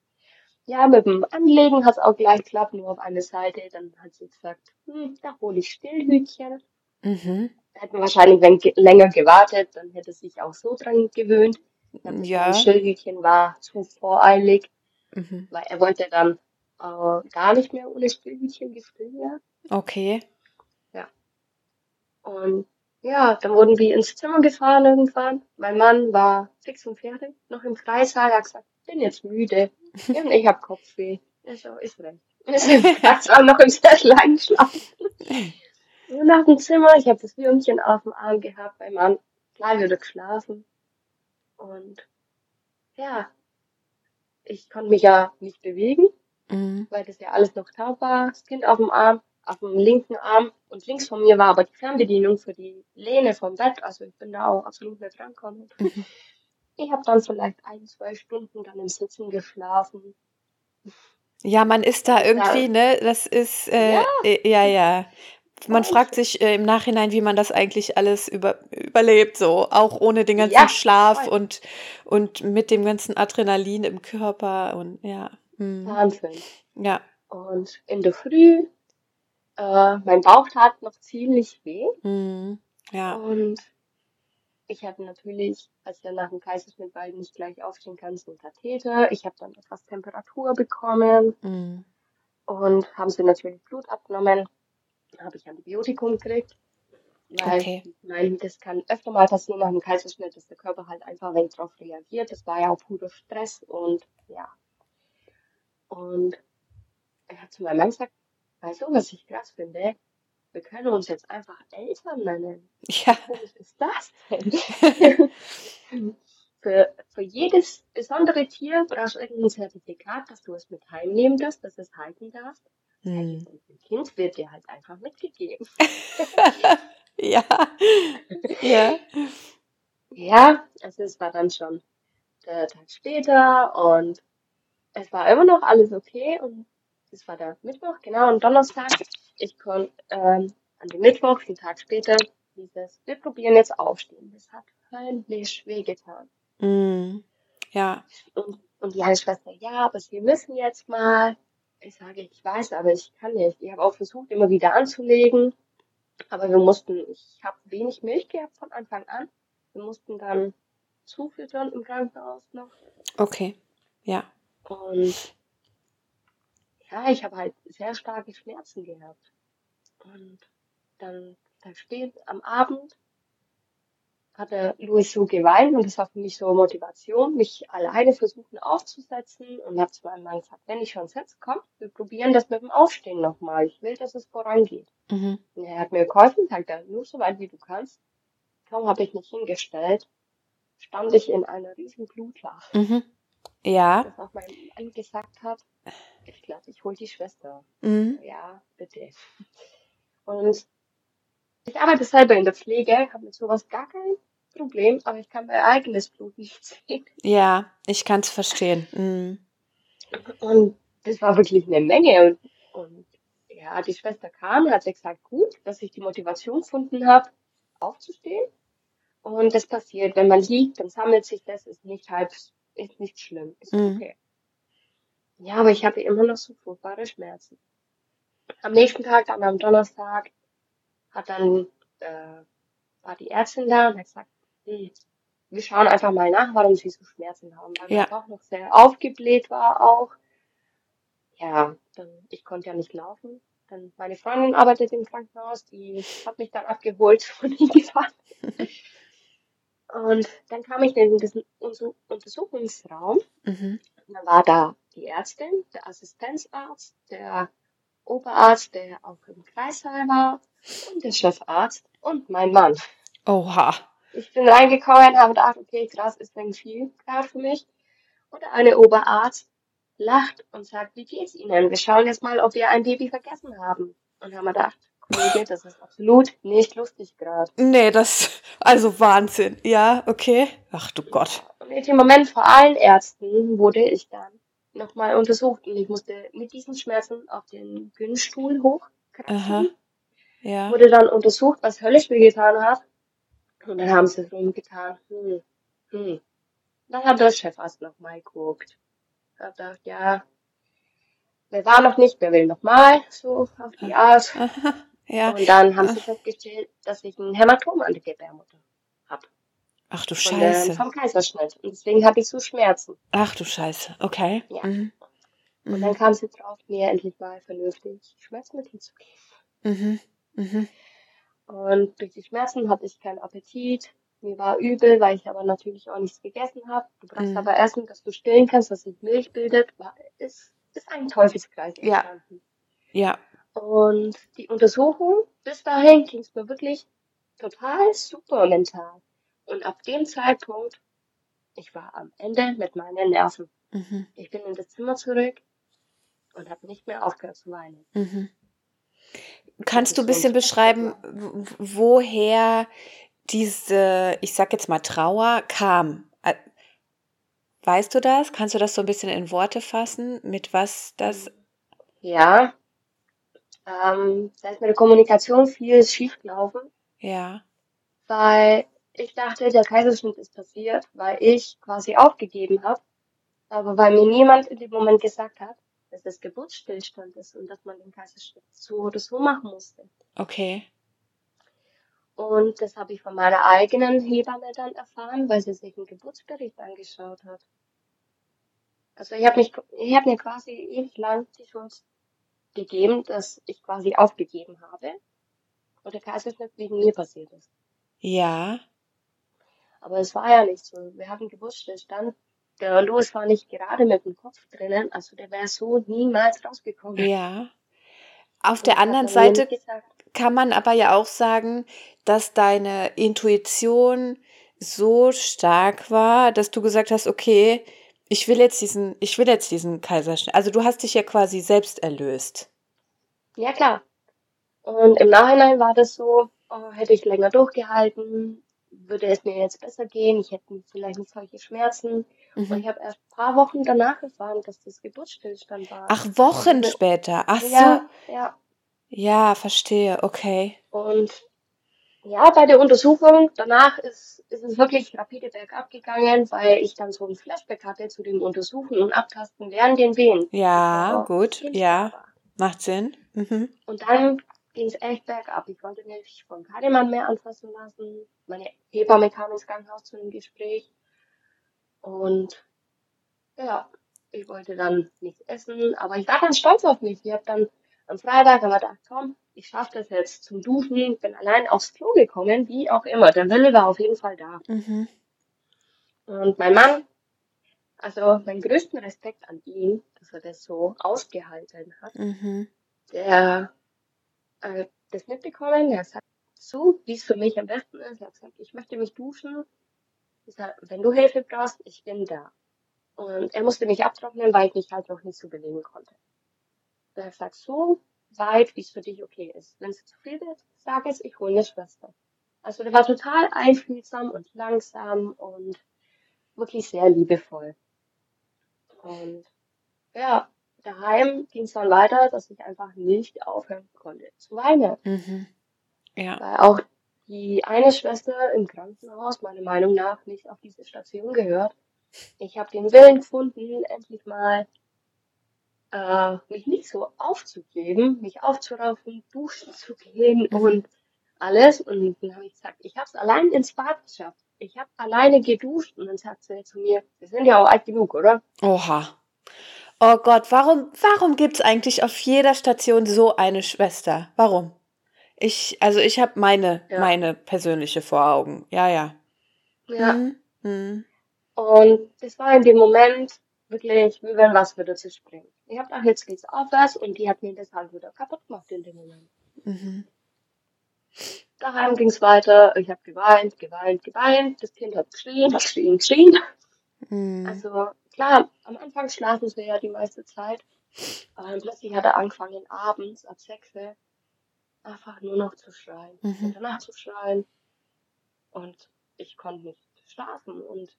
Ja, mit dem Anlegen hat es auch gleich geklappt, nur auf eine Seite. Dann hat sie gesagt, hm, da hole ich Stillhütchen. Mhm. Hätten wahrscheinlich wenn länger gewartet, dann hätte sich auch so dran gewöhnt. Ja. Das Stillhütchen war zu voreilig. Mhm. Weil er wollte dann äh, gar nicht mehr ohne Stillhütchen gestillt werden. Okay. Ja. Und ja, dann wurden wir ins Zimmer gefahren irgendwann. Mein Mann war fix und fertig, noch im Kreissaal, er hat gesagt, bin jetzt müde. und ich hab Kopfweh. Ich so, ist recht. Ist auch noch im Sessel eingeschlafen. Und nach dem Zimmer, ich habe das Würmchen auf dem Arm gehabt, mein Mann klar wieder geschlafen. Und ja, ich konnte mich ja nicht bewegen, mhm. weil das ja alles noch taub war. Das Kind auf dem Arm, auf dem linken Arm und links von mir war aber die Fernbedienung für die Lehne vom Bett. Also ich bin da auch absolut nicht rangekommen. Mhm. Ich habe dann vielleicht ein, zwei Stunden dann im Sitzen geschlafen. Ja, man ist da irgendwie, ja. ne? Das ist, äh, ja. Äh, ja, ja man fragt sich äh, im Nachhinein, wie man das eigentlich alles über, überlebt, so auch ohne den ganzen ja, Schlaf und, und mit dem ganzen Adrenalin im Körper und ja. Mh. Wahnsinn. Ja. Und in der Früh, äh, mein Bauch tat noch ziemlich weh. Mhm. Ja. Und ich hatte natürlich, als ja nach dem Kaiserschnitt bald nicht gleich aufstehen kannst, einen Katheter. Ich habe dann etwas Temperatur bekommen. Mhm. Und haben sie natürlich Blut abgenommen habe ich Antibiotikum gekriegt. Weil, okay. meine, das kann öfter mal passieren nach einem Kaiserschnitt, dass der Körper halt einfach ein wenig drauf reagiert. Das war ja auch purer Stress und ja. Und er hat zu meinem Mann gesagt, weißt du, was ich krass finde? Wir können uns jetzt einfach Eltern nennen. Ja. Was ist das denn? für, für jedes besondere Tier brauchst du irgendein Zertifikat, dass du es mit heimnehmen darfst, dass es halten darfst. Hm. Ein Kind wird dir halt einfach mitgegeben. ja. ja. Ja, also es war dann schon der Tag später und es war immer noch alles okay und es war der Mittwoch, genau, und Donnerstag. Ich konnte ähm, an dem Mittwoch, den Tag später, dieses, wir probieren jetzt aufstehen. Das hat höllisch wehgetan. Mm, ja. Und, und die eine Schwester, ja, aber sie müssen jetzt mal. Ich sage, ich weiß, aber ich kann nicht. Ich habe auch versucht, immer wieder anzulegen, aber wir mussten, ich habe wenig Milch gehabt von Anfang an. Wir mussten dann zufüttern im Krankenhaus noch. Okay, ja. Und ja, ich habe halt sehr starke Schmerzen gehabt. Und dann da steht am Abend, hat der Louis so geweint und das war für mich so Motivation, mich alleine versuchen aufzusetzen und habe zu meinem Mann gesagt, wenn ich schon setze, komm, wir probieren das mit dem Aufstehen nochmal. Ich will, dass es vorangeht. Mhm. Und er hat mir geholfen, sagt er, nur so weit wie du kannst. Kaum habe ich mich hingestellt, stand ich in einer riesen Blutlache. Mhm. Ja. Das auch mein Mann gesagt hat, ich glaube, ich hol die Schwester. Mhm. Ja, bitte. Und ich arbeite selber in der Pflege, habe mit sowas gar kein Problem, aber ich kann mein eigenes Blut nicht sehen. Ja, ich kann es verstehen. Mhm. Und das war wirklich eine Menge. Und, und ja, die Schwester kam, hat gesagt, gut, dass ich die Motivation gefunden habe, aufzustehen. Und das passiert, wenn man liegt, dann sammelt sich das, ist nicht halb, ist nicht schlimm, ist Mhm. okay. Ja, aber ich hatte immer noch so furchtbare Schmerzen. Am nächsten Tag, dann am Donnerstag, hat dann, äh, war die Ärztin da und hat gesagt, hm, wir schauen einfach mal nach, warum sie so Schmerzen haben, weil Ja. man doch noch sehr aufgebläht war auch. Ja, dann, ich konnte ja nicht laufen. Dann, meine Freundin arbeitet im Krankenhaus, die hat mich dann abgeholt und hingefahren. Und dann kam ich in diesen Unter- Untersuchungsraum Mhm. und dann war da die Ärztin, der Assistenzarzt, der Oberarzt, der auch im Kreissaal war und der Chefarzt und mein Mann. Oha. Ich bin reingekommen, habe gedacht, okay, krass, ist denn viel gerade für mich. Und eine Oberarzt lacht und sagt, wie geht's Ihnen? Wir schauen jetzt mal, ob wir ein Baby vergessen haben. Und haben wir gedacht, Kollege, das ist absolut nicht lustig gerade. Nee, das, also Wahnsinn. Ja, okay. Ach du Gott. Und in dem Moment vor allen Ärzten wurde ich dann nochmal untersucht und ich musste mit diesen Schmerzen auf den Gynstuhl Aha. hochkraxeln. Ja. Wurde dann untersucht, was höllisch wehgetan hat. Und dann haben sie rumgetan. Hm, hm. Dann hat der Chefarzt nochmal geguckt. Hat gedacht, ja, wer war noch nicht, wer will nochmal, so auf die Art. Aha. Ja. Und dann haben sie festgestellt, dass ich ein Hämatom an der Gebärmutter habe. Ach du Von der, Scheiße. vom Kaiserschnitt. Und deswegen habe ich so Schmerzen. Ach du Scheiße. Okay. Ja. Mhm. Und dann kam sie drauf, mir endlich mal vernünftig Schmerzmittel zu geben. Mhm. Mhm. Und durch die Schmerzen hatte ich keinen Appetit. Mir war übel, weil ich aber natürlich auch nichts gegessen habe. Du brauchst Mhm. aber Essen, dass du stillen kannst, dass sich Milch bildet. War, ist, ist ein Teufelskreis Ja. entstanden. Ja. Und die Untersuchung, bis dahin ging es mir wirklich total super mental. Und ab dem Zeitpunkt, ich war am Ende mit meinen Nerven. Mhm. Ich bin in das Zimmer zurück und habe nicht mehr aufgehört zu weinen. Mhm. Kannst du ein bisschen beschreiben, woher diese, ich sag jetzt mal, Trauer kam? Ä- Weißt du das? Kannst du das so ein bisschen in Worte fassen, mit was das? Ja, ähm, da ist mit der Kommunikation viel schief gelaufen, Ja. weil ich dachte, der Kaiserschnitt ist passiert, weil ich quasi aufgegeben habe, aber weil mir niemand in dem Moment gesagt hat, dass das Geburtsstillstand ist und dass man den Kaiserschnitt so oder so machen musste. Okay. Und das habe ich von meiner eigenen Hebamme dann erfahren, weil sie sich einen Geburtsbericht angeschaut hat. Also ich habe mich, ich habe mir quasi ewig lang die Schuld gegeben, dass ich quasi aufgegeben habe und der Kaiserschnitt wegen mir passiert ist. Ja. Aber es war ja nicht so. Wir hatten Geburtsstillstand. Der Louis war nicht gerade mit dem Kopf drinnen, also der wäre so niemals rausgekommen. Ja. Auf Und der anderen er Seite kann man aber ja auch sagen, dass deine Intuition so stark war, dass du gesagt hast, okay, ich will jetzt diesen, ich will jetzt diesen Kaiserschnitt. Also du hast dich ja quasi selbst erlöst. Ja, klar. Und im Nachhinein war das so, oh, hätte ich länger durchgehalten, würde es mir jetzt besser gehen, ich hätte vielleicht nicht solche Schmerzen. Und Mhm. ich habe erst ein paar Wochen danach erfahren, dass das Geburtsstillstand war. Ach, Wochen Also, später. Ach so. ja, ja. Ja, verstehe. Okay. Und Ja, bei der Untersuchung danach ist, ist es wirklich rapide bergab gegangen, weil ich dann so ein Flashback hatte zu dem Untersuchen und Abtasten während den Wehen. Ja, bevor gut, ja, war. macht Sinn. Mhm. Und dann ging es echt bergab. Ich wollte mich von keinem Mann mehr anfassen lassen. Meine Hebamme kam ins Krankenhaus zu einem Gespräch. Und ja, ich wollte dann nichts essen, aber ich war dann stolz auf mich. Ich habe dann am Freitag haben wir gedacht, komm, ich schaffe das jetzt zum Duschen, bin allein aufs Klo gekommen, wie auch immer. Der Wille war auf jeden Fall da. Mhm. Und mein Mann, also meinen größten Respekt an ihn, dass er das so ausgehalten hat. Mhm. Der äh, das mitbekommen, der sagt so, wie es für mich am besten ist. Er hat gesagt, ich möchte mich duschen. Ich sag, wenn du Hilfe brauchst, ich bin da. Und er musste mich abtrocknen, weil ich mich halt noch nicht so bewegen konnte. Er hat gesagt, so weit, wie es für dich okay ist. Wenn es zu viel wird, sag es, ich hole eine Schwester. Also der war total einfühlsam und langsam und wirklich sehr liebevoll. Und ja, daheim ging es dann weiter, dass ich einfach nicht aufhören konnte zu weinen. Mhm. Ja. Weil auch die eine Schwester im Krankenhaus meiner Meinung nach nicht auf diese Station gehört. Ich habe den Willen gefunden, endlich mal äh, mich nicht so aufzugeben, mich aufzuraufen, duschen zu gehen Mhm. und alles. Und dann habe ich gesagt, ich habe es allein ins Bad geschafft. Ich habe alleine geduscht und dann sagt sie zu mir, wir sind ja auch alt genug, oder? Oha. Oh Gott, warum, warum gibt's eigentlich auf jeder Station so eine Schwester? Warum? Ich, also ich habe meine, Ja. meine persönliche vor Augen. Ja, ja. Ja. Mhm. Mhm. Und das war in dem Moment wirklich, wie wenn was würde zu springen. Ich habe gedacht, jetzt geht's aufwärts und die hat mir das halt wieder kaputt gemacht in dem Moment. Mhm. Daheim ging's weiter, ich habe geweint, geweint, geweint, das Kind hat geschrien, hat geschrien, geschrien. Mhm. Also klar, am Anfang schlafen sie ja die meiste Zeit, aber dann plötzlich hat er angefangen, abends ab sechs einfach nur noch zu schreien Mhm. und danach zu schreien und ich konnte nicht schlafen und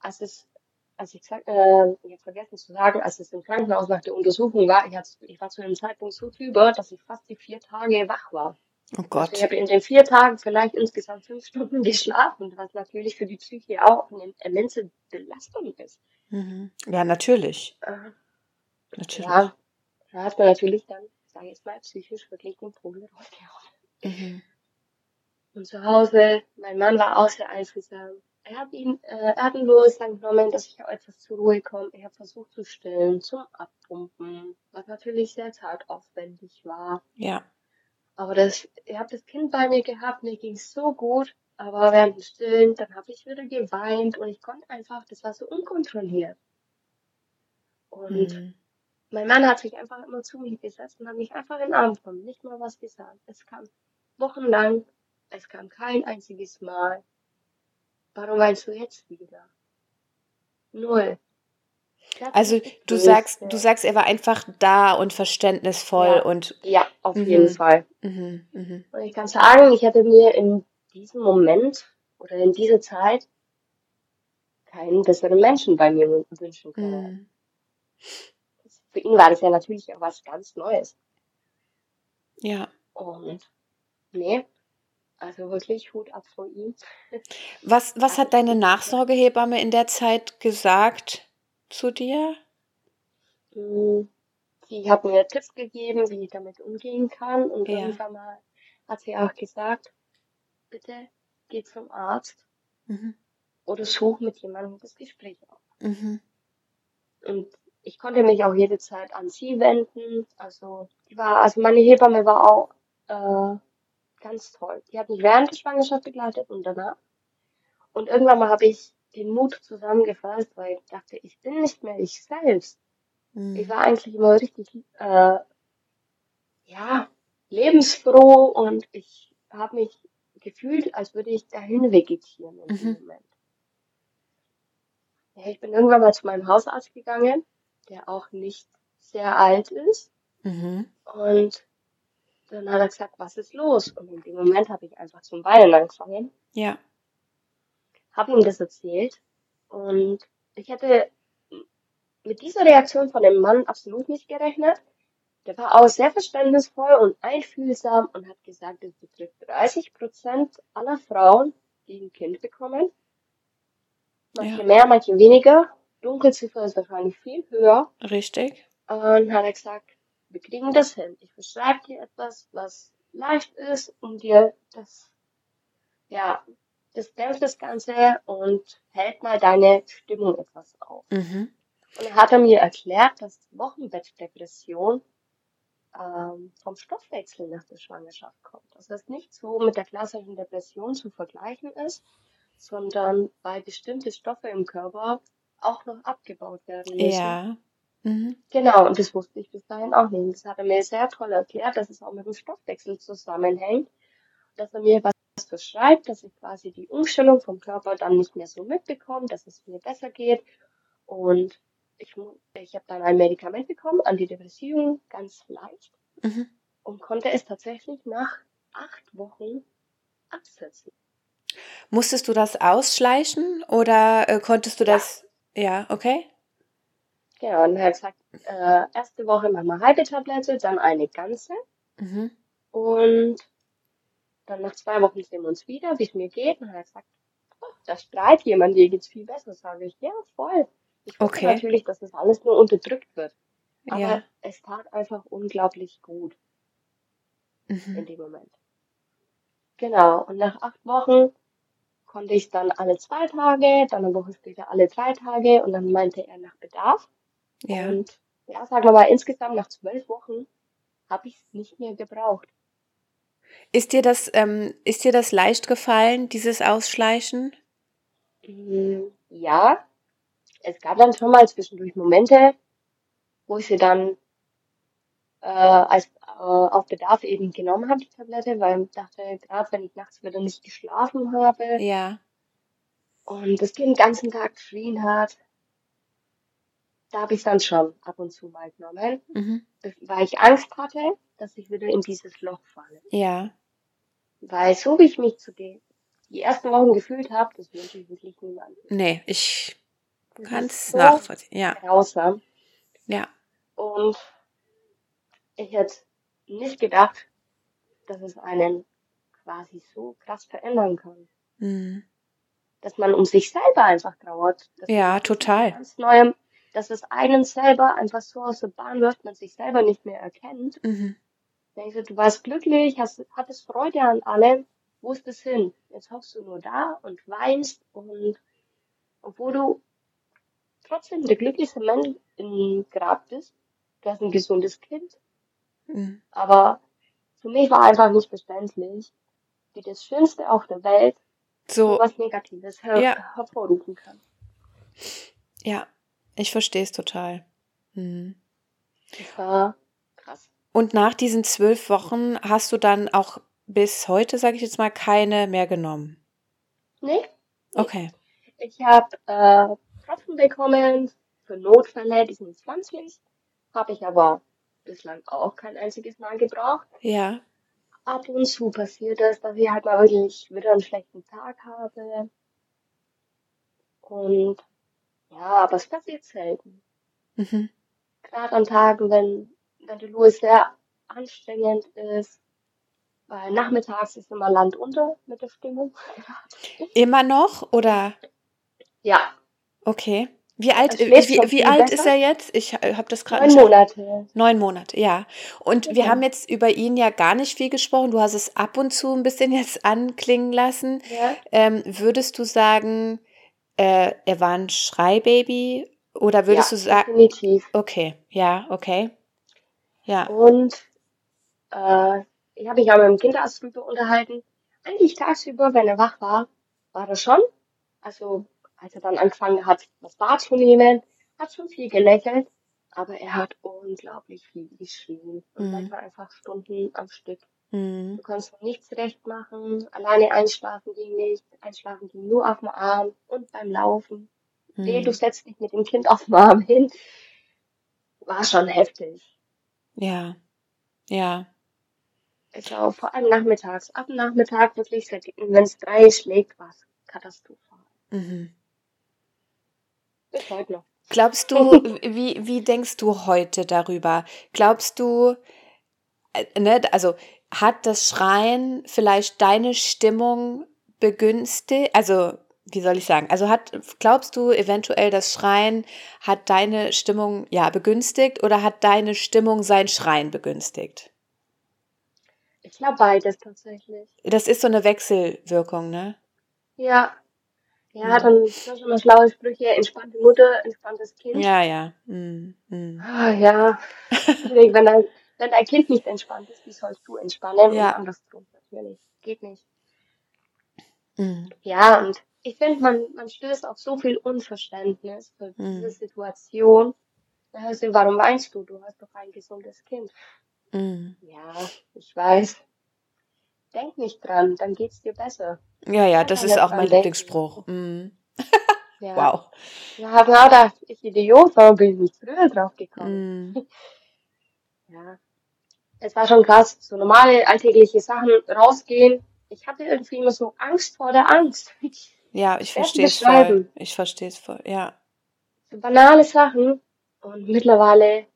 als es als ich gesagt, äh, ich habe vergessen zu sagen, als es im Krankenhaus nach der Untersuchung war, ich, hatte, ich war zu dem Zeitpunkt so drüber, dass ich fast die vier Tage wach war. Oh Also Gott. ich habe in den vier Tagen vielleicht insgesamt fünf Stunden geschlafen, was natürlich für die Psyche auch eine immense Belastung ist. Mhm. Ja, natürlich. Äh, Natürlich. ja, da hat man natürlich dann, sage ich jetzt mal, psychisch wirklich den Vogel rausgehauen. Mhm. Und zu Hause, mein Mann war außer einfühlsam. Er hat ihn, äh, er hat ihn bloß genommen, dass ich auch etwas zur Ruhe komme. Ich habe versucht zu stillen, zum Abpumpen, was natürlich sehr zeitaufwendig war. Ja. Aber das, ich habe das Kind bei mir gehabt, mir ging's so gut, aber während dem Stillen, dann habe ich wieder geweint und ich konnte einfach, das war so unkontrolliert. Und Mhm. mein Mann hat sich einfach immer zu mir gesetzt und hat mich einfach in den Arm genommen, nicht mal was gesagt. Es kam wochenlang, es kam kein einziges Mal. Warum weinst du jetzt wieder? Null. Also du sagst, du sagst, er war einfach da und verständnisvoll Ja. und Ja, auf Mhm. jeden Fall. mhm, mhm, Und ich kann sagen, ich hätte mir in diesem Moment oder in dieser Zeit keinen besseren Menschen bei mir wün- wünschen können. mhm. Für ihn war das ja natürlich auch was ganz Neues. Ja. Und nee, also wirklich Hut ab vor ihm. Was, was hat deine Nachsorgehebamme in der Zeit gesagt zu dir? Mm, Sie hat mir Tipps gegeben, wie ich damit umgehen kann. Und Ja. irgendwann mal hat sie auch gesagt, bitte geh zum Arzt Mhm. oder such mit jemandem das Gespräch auf. Mhm. Und ich konnte mich auch jede Zeit an sie wenden. Also die war, also meine Hebamme war auch äh, ganz toll. Die hat mich während der Schwangerschaft begleitet und danach. Und irgendwann mal habe ich den Mut zusammengefasst, weil ich dachte, ich bin nicht mehr ich selbst. Ich Mhm. war eigentlich immer richtig, äh, ja, lebensfroh und ich habe mich gefühlt, als würde ich dahin vegetieren in dem Mhm. Moment. Ja, ich bin irgendwann mal zu meinem Hausarzt gegangen, der auch nicht sehr alt ist. Mhm. Und dann hat er gesagt, was ist los? Und in dem Moment habe ich einfach zum Weinen angefangen, Ja. Habe ihm das erzählt. Und ich hätte mit dieser Reaktion von dem Mann absolut nicht gerechnet. der war auch sehr verständnisvoll und einfühlsam und hat gesagt, es betrifft 30 Prozent aller Frauen, die ein Kind bekommen. Manche Ja. mehr, manche weniger. Dunkelziffer ist wahrscheinlich viel höher. Richtig. Und hat er gesagt, wir kriegen das hin. Ich beschreibe dir etwas, was leicht ist, um dir das, ja, das dämpft das Ganze und hält mal deine Stimmung etwas auf. Mhm. Und dann hat er mir erklärt, dass Wochenbettdepression ähm, vom Stoffwechsel nach der Schwangerschaft kommt. Dass das nicht so mit der klassischen Depression zu vergleichen ist, sondern weil bestimmte Stoffe im Körper auch noch abgebaut werden müssen. Ja. Mhm. Genau, und das wusste ich bis dahin auch nicht. Das hat er mir sehr toll erklärt, dass es auch mit dem Stoffwechsel zusammenhängt, dass er mir was beschreibt, dass ich quasi die Umstellung vom Körper dann nicht mehr so mitbekomme, dass es mir besser geht. Und ich, ich habe dann ein Medikament bekommen, Antidepressivum, ganz leicht, Mhm. und konnte es tatsächlich nach acht Wochen absetzen. Musstest du das ausschleichen oder äh, konntest du Ja. das? Ja, okay. Genau, und er hat gesagt, äh, erste Woche machen wir halbe Tablette, dann eine ganze. Mhm. Und dann nach zwei Wochen sehen wir uns wieder, wie es mir geht. Und er hat gesagt, oh, da strahlt jemand, dir geht's viel besser. Sage ich, ja, voll. Ich wusste Okay. natürlich, dass das alles nur unterdrückt wird. Aber Ja. es tat einfach unglaublich gut in Mhm. dem Moment. Genau. Und nach acht Wochen konnte ich dann alle zwei Tage, dann eine Woche später alle drei Tage und dann meinte er nach Bedarf. Ja. Und ja, sagen wir mal, insgesamt nach zwölf Wochen habe ich es nicht mehr gebraucht. Ist dir das, ähm, ist dir das leicht gefallen, dieses Ausschleichen? Mm, Ja, es gab dann schon mal zwischendurch Momente, wo ich sie dann äh, als äh, auf Bedarf eben genommen habe, die Tablette, weil ich dachte, gerade wenn ich nachts wieder nicht geschlafen habe Ja. und das Kind den ganzen Tag geschrien hat, da habe ich dann schon ab und zu mal genommen, Mhm. weil ich Angst hatte, dass ich wieder in dieses Loch falle. Ja. Weil so wie ich mich zu den die ersten Wochen gefühlt habe, das wünsche ich wirklich niemandem. Nee, ich kann es so nachvollziehen. Ja. grausam. Ja. Und ich hätte nicht gedacht, dass es einen quasi so krass verändern kann. Mhm. Dass man um sich selber einfach trauert. Ja, total. Ganz neuem, dass es einen selber einfach so aus der Bahn wirft, man sich selber nicht mehr erkennt. Mhm. Denkst du, du warst glücklich, hast, hattest Freude an allem. Wo ist es hin? Jetzt hockst du nur da und weinst und obwohl du trotzdem der glücklichste Mensch im Grab bist, du hast ein gesundes Kind, Mhm. aber für mich war einfach nicht verständlich, wie das Schönste auf der Welt so was Negatives her Ja. hervorrufen kann. ja, ich verstehe es total. Mhm. Das war. Und nach diesen zwölf Wochen hast du dann auch bis heute, sage ich jetzt mal, keine mehr genommen. Nee, Okay. ich habe äh, Tropfen bekommen für Notfälle, die sind pflanzlich, habe ich aber bislang auch kein einziges Mal gebraucht. Ja. Ab und zu passiert es, dass ich halt mal wirklich wieder einen schlechten Tag habe. Und ja, aber es passiert selten. Mhm. Gerade an Tagen, wenn, wenn die Louis sehr anstrengend ist, weil nachmittags ist immer Land unter mit der Stimmung. Immer noch oder? Ja, Okay. Wie alt, schläft wie, wie alt besser. ist er jetzt? Ich habe das gerade neun. Monate. Neun Monate, ja. Und wir Genau. haben jetzt über ihn ja gar nicht viel gesprochen. Du hast es ab und zu ein bisschen jetzt anklingen lassen. Ja. Ähm, würdest du sagen, äh, er war ein Schreibaby? Oder würdest ja, du sagen, definitiv. okay, ja, okay. Ja, Und äh, ich habe mich auch mit dem Kinderarzt drüber unterhalten. Eigentlich tagsüber, wenn er wach war, war er schon. Also als er dann angefangen hat, was wahrzunehmen, hat schon viel gelächelt, aber er hat unglaublich viel geschrien. Und Mhm. manchmal einfach Stunden am Stück. hm, Du konntest nichts recht machen, alleine einschlafen ging nicht, einschlafen ging nur auf dem Arm und beim Laufen. Nee, du setzt dich mit dem Kind auf dem Arm hin. War schon heftig. Ja, ja, Also vor allem nachmittags. Ab Nachmittag wirklich, wenn es drei schlägt, war es katastrophal. mhm. Bis heute noch. Glaubst du, wie, wie denkst du heute darüber? Glaubst du, äh, ne, also hat das Schreien vielleicht deine Stimmung begünstigt? Also, wie soll ich sagen? Also hat, glaubst du eventuell, das Schreien hat deine Stimmung ja begünstigt oder hat deine Stimmung sein Schreien begünstigt? Ich glaube beides tatsächlich. Das ist so eine Wechselwirkung, ne? Ja. Ja, dann schon immer schlaue Sprüche, entspannte Mutter, entspanntes Kind. Ja, ja. Mm, mm. Ah, ja. Wenn dein, wenn dein Kind nicht entspannt ist, wie sollst du entspannen? Ja. Und andersrum natürlich. Geht nicht. Mm, Ja, und ich finde, man, man stößt auf so viel Unverständnis für Mm. diese Situation. Also, warum weinst du? Du hast doch ein gesundes Kind. mm. Ja, ich weiß. Denk nicht dran, dann geht's dir besser. Ja, ja, das ist auch mein denken. Lieblingsspruch. Mm. Ja. Wow. Ja, genau, da ich Idiot, warum bin ich nicht früher drauf gekommen? Mm. Ja. Es war schon krass, so normale alltägliche Sachen rausgehen. Ich hatte irgendwie immer so Angst vor der Angst. Ja, ich verstehe es voll. Ich verstehe es voll. Ja. So banale Sachen. Und mittlerweile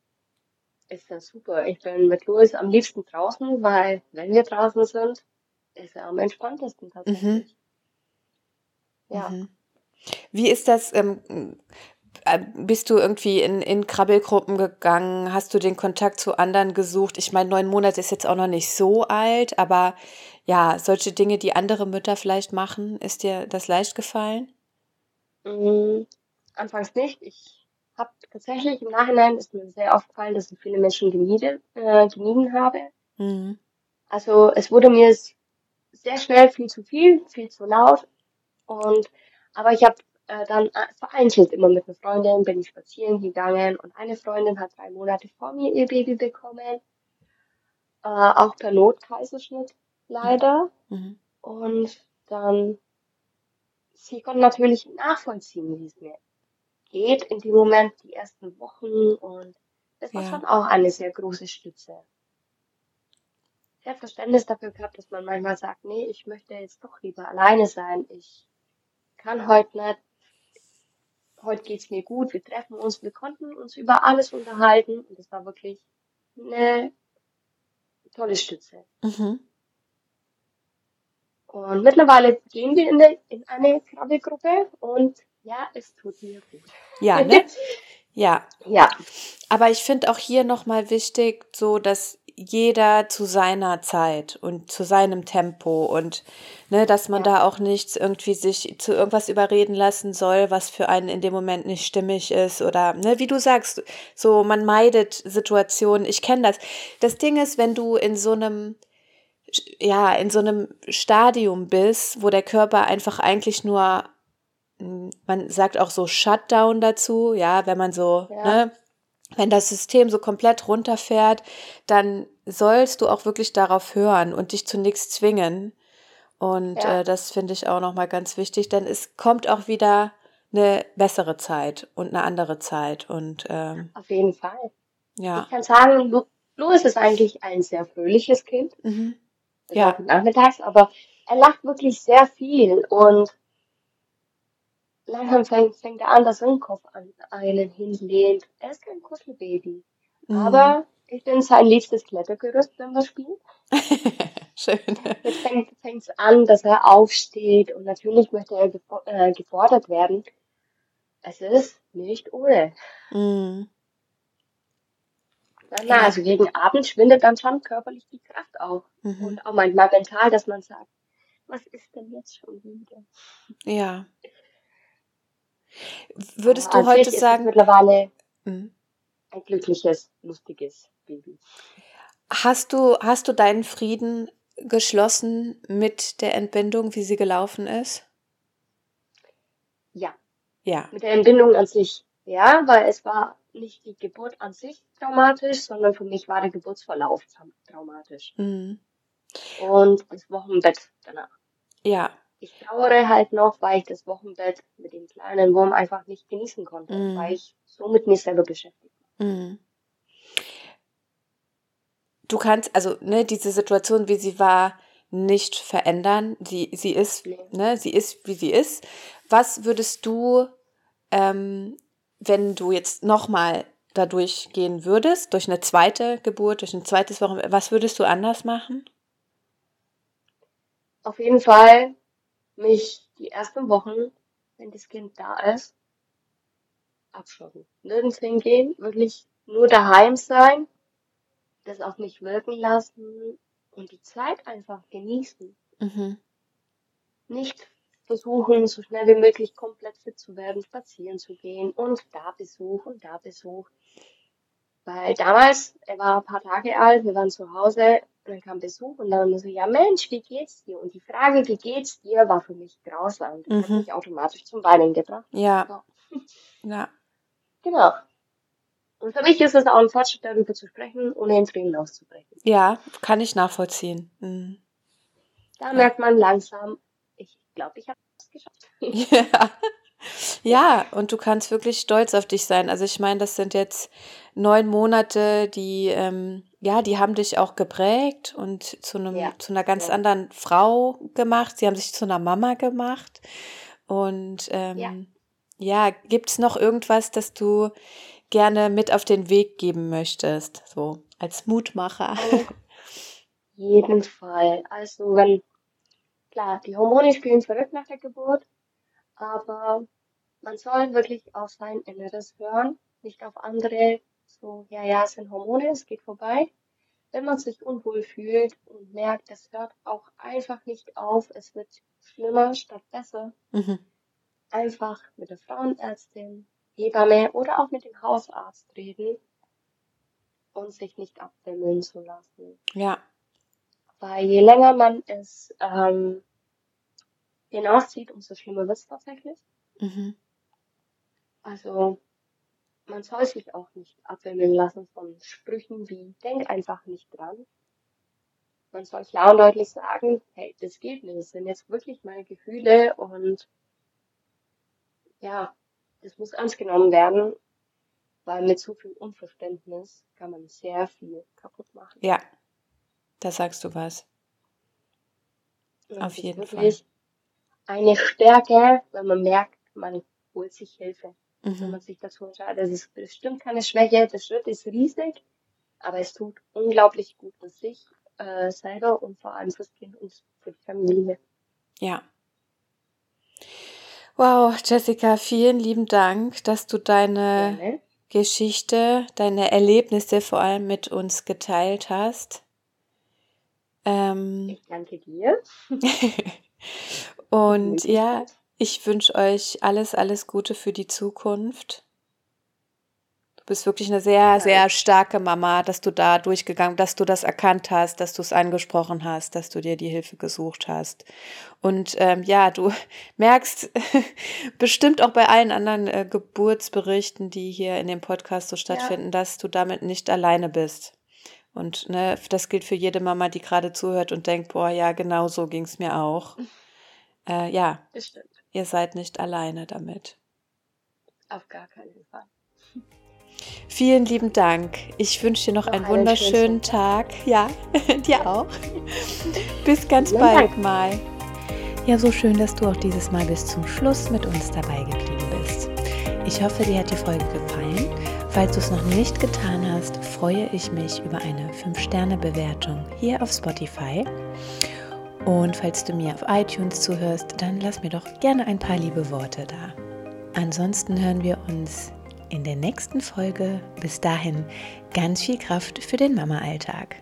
ist das super. Ich bin mit Louis am liebsten draußen, weil wenn wir draußen sind, ist er am entspanntesten tatsächlich. Ja. Mhm. Wie ist das? Ähm, äh, bist du irgendwie in, in Krabbelgruppen gegangen? Hast du den Kontakt zu anderen gesucht? Ich meine, neun Monate ist jetzt auch noch nicht so alt, aber ja, solche Dinge, die andere Mütter vielleicht machen, ist dir das leicht gefallen? Mm, Anfangs nicht. Ich habe tatsächlich im Nachhinein ist mir sehr aufgefallen, dass ich viele Menschen gemieden, äh, gemieden habe. Mhm. Also es wurde mir sehr schnell viel zu viel, viel zu laut. Und aber ich habe äh, dann äh, vereinzelt immer mit einer Freundin bin ich spazieren gegangen und eine Freundin hat drei Monate vor mir ihr Baby bekommen, äh, auch per Notkaiserschnitt leider. Mhm. Und dann sie konnte natürlich nachvollziehen, wie es mir geht in dem Moment, die ersten Wochen und das war Ja. schon auch eine sehr große Stütze. Sie hat Verständnis dafür gehabt, dass man manchmal sagt, nee, ich möchte jetzt doch lieber alleine sein. Ich kann heute nicht. Heute geht's mir gut. Wir treffen uns. Wir konnten uns über alles unterhalten. Und das war wirklich eine tolle Stütze. Mhm. Und mittlerweile gehen wir in, eine, in eine Krabbelgruppe und ja, es tut mir gut. Ja, ne? Ja. Ja, Aber ich finde auch hier nochmal wichtig, so dass jeder zu seiner Zeit und zu seinem Tempo und ne, dass man Ja. da auch nichts irgendwie sich zu irgendwas überreden lassen soll, was für einen in dem Moment nicht stimmig ist oder ne, wie du sagst, so man meidet Situationen. Ich kenne das. Das Ding ist, wenn du in so einem ja, in so einem Stadium bist, wo der Körper einfach eigentlich nur mm, man sagt auch so Shutdown dazu, ja, wenn man so, Ja. ne, wenn das System so komplett runterfährt, dann sollst du auch wirklich darauf hören und dich zu nichts zwingen. Und Ja. äh, das finde ich auch nochmal ganz wichtig, denn es kommt auch wieder eine bessere Zeit und eine andere Zeit. Und ähm, auf jeden Fall. ja. Ich kann sagen, Lu Louis ist eigentlich ein sehr fröhliches Kind. Mhm. Ja. Ja. Nachmittags, aber er lacht wirklich sehr viel und langsam fängt, fängt er an, dass er den Kopf an einen hinlehnt. Er ist kein Kuschelbaby. Mhm. Aber ich bin sein liebstes Klettergerüst, wenn wir spielen. Schön. Jetzt fängt es an, dass er aufsteht und natürlich möchte er gefo äh, gefordert werden. Es ist nicht ohne. Mhm. Na, na, also gegen Abend schwindet dann schon körperlich die Kraft auf. Mhm. Und auch manchmal mental, dass man sagt, was ist denn jetzt schon wieder? Ja. Würdest du an heute sagen, mittlerweile Mhm. ein glückliches, lustiges Baby. hast du, hast du deinen Frieden geschlossen mit der Entbindung, wie sie gelaufen ist? Ja, Ja. mit der Entbindung an sich, ja, weil es war nicht die Geburt an sich traumatisch, sondern für mich war der Geburtsverlauf traum- traumatisch. Mhm. Und das Wochenbett danach. Ja. Ich trauere halt noch, weil ich das Wochenbett mit dem kleinen Wurm einfach nicht genießen konnte, Mhm. weil ich so mit mir selber beschäftigt war. Mhm. Du kannst, also, ne, diese Situation, wie sie war, nicht verändern. Sie, sie ist, Nee. ne, sie ist, wie sie ist. Was würdest du ähm, wenn du jetzt nochmal dadurch gehen würdest, durch eine zweite Geburt, durch ein zweites Wochenbett, was würdest du anders machen? Auf jeden Fall mich die ersten Wochen, wenn das Kind da ist, abschotten. Nirgends hingehen, wirklich nur daheim sein, das auf mich wirken lassen und die Zeit einfach genießen. Mhm. Nicht versuchen, so schnell wie möglich komplett fit zu werden, spazieren zu gehen und da Besuch und da Besuch. Weil damals, er war ein paar Tage alt, wir waren zu Hause dann kam Besuch und dann so, ja Mensch, wie geht's dir? Und die Frage, wie geht's dir, war für mich grausam. Das hat Mhm. mich automatisch zum Weinen gebracht. Ja, ja, Genau. Und für mich ist es auch ein Fortschritt, darüber zu sprechen, ohne in Tränen auszubrechen. ja, kann ich nachvollziehen. Mhm. Da merkt man langsam, ich glaube, ich habe es geschafft. Ja. Ja, und du kannst wirklich stolz auf dich sein. Also ich meine, das sind jetzt neun Monate, die, ähm, ja, die haben dich auch geprägt und zu einem, Ja, zu einer ganz ja. anderen Frau gemacht. Sie haben sich zu einer Mama gemacht. Und ähm, Ja. ja, gibt's noch irgendwas, das du gerne mit auf den Weg geben möchtest? So als Mutmacher. Auf jeden Fall. Also wenn, klar, die Hormone spielen verrückt nach der Geburt, aber man soll wirklich auf sein Inneres hören, nicht auf andere. So, ja, ja, es sind Hormone, es geht vorbei. Wenn man sich unwohl fühlt und merkt, es hört auch einfach nicht auf, es wird schlimmer statt besser, Mhm. einfach mit der Frauenärztin, Hebamme oder auch mit dem Hausarzt reden und sich nicht abwimmeln zu lassen. Ja, Weil je länger man es ähm, hinauszieht, umso schlimmer wird es tatsächlich. mhm. Also man soll sich auch nicht abwimmeln lassen von Sprüchen wie denk einfach nicht dran. Man soll klar und deutlich sagen, hey, das geht nicht, das sind jetzt wirklich meine Gefühle und ja, das muss ernst genommen werden, weil mit so viel Unverständnis kann man sehr viel kaputt machen. ja, da sagst du was. Und Auf jeden wirklich eine Stärke, wenn man merkt, man holt sich Hilfe. Wenn Mhm. man sich dazu entscheidet. Das ist bestimmt keine Schwäche, der Schritt ist riesig, aber es tut unglaublich gut für sich äh, selber und vor allem fürs Kind und für die Familie. Ja. Wow, Jessica, vielen lieben Dank, dass du deine Gerne. Geschichte, deine Erlebnisse vor allem mit uns geteilt hast. Ähm, Ich danke dir. und ja. Ich wünsche euch alles, alles Gute für die Zukunft. Du bist wirklich eine sehr, Ja, sehr starke Mama, dass du da durchgegangen, dass du das erkannt hast, dass du es angesprochen hast, dass du dir die Hilfe gesucht hast. Und ähm, ja, du merkst bestimmt auch bei allen anderen äh, Geburtsberichten, die hier in dem Podcast so stattfinden, dass du damit nicht alleine bist. Und ne, das gilt für jede Mama, die gerade zuhört und denkt, boah, ja, genau so ging es mir auch. Äh, ja, Das stimmt. Ihr seid nicht alleine damit. Auf gar keinen Fall. Vielen lieben Dank. Ich wünsche dir noch, Noch einen einen wunderschönen schönen Tag. Ja, dir auch. Bis ganz Vielen bald Dank. mal. Ja, so schön, dass du auch dieses Mal bis zum Schluss mit uns dabei geblieben bist. Ich hoffe, dir hat die Folge gefallen. Falls du es noch nicht getan hast, freue ich mich über eine 5-Sterne-Bewertung hier auf Spotify. Und falls du mir auf iTunes zuhörst, dann lass mir doch gerne ein paar liebe Worte da. Ansonsten hören wir uns in der nächsten Folge. Bis dahin ganz viel Kraft für den Mama-Alltag.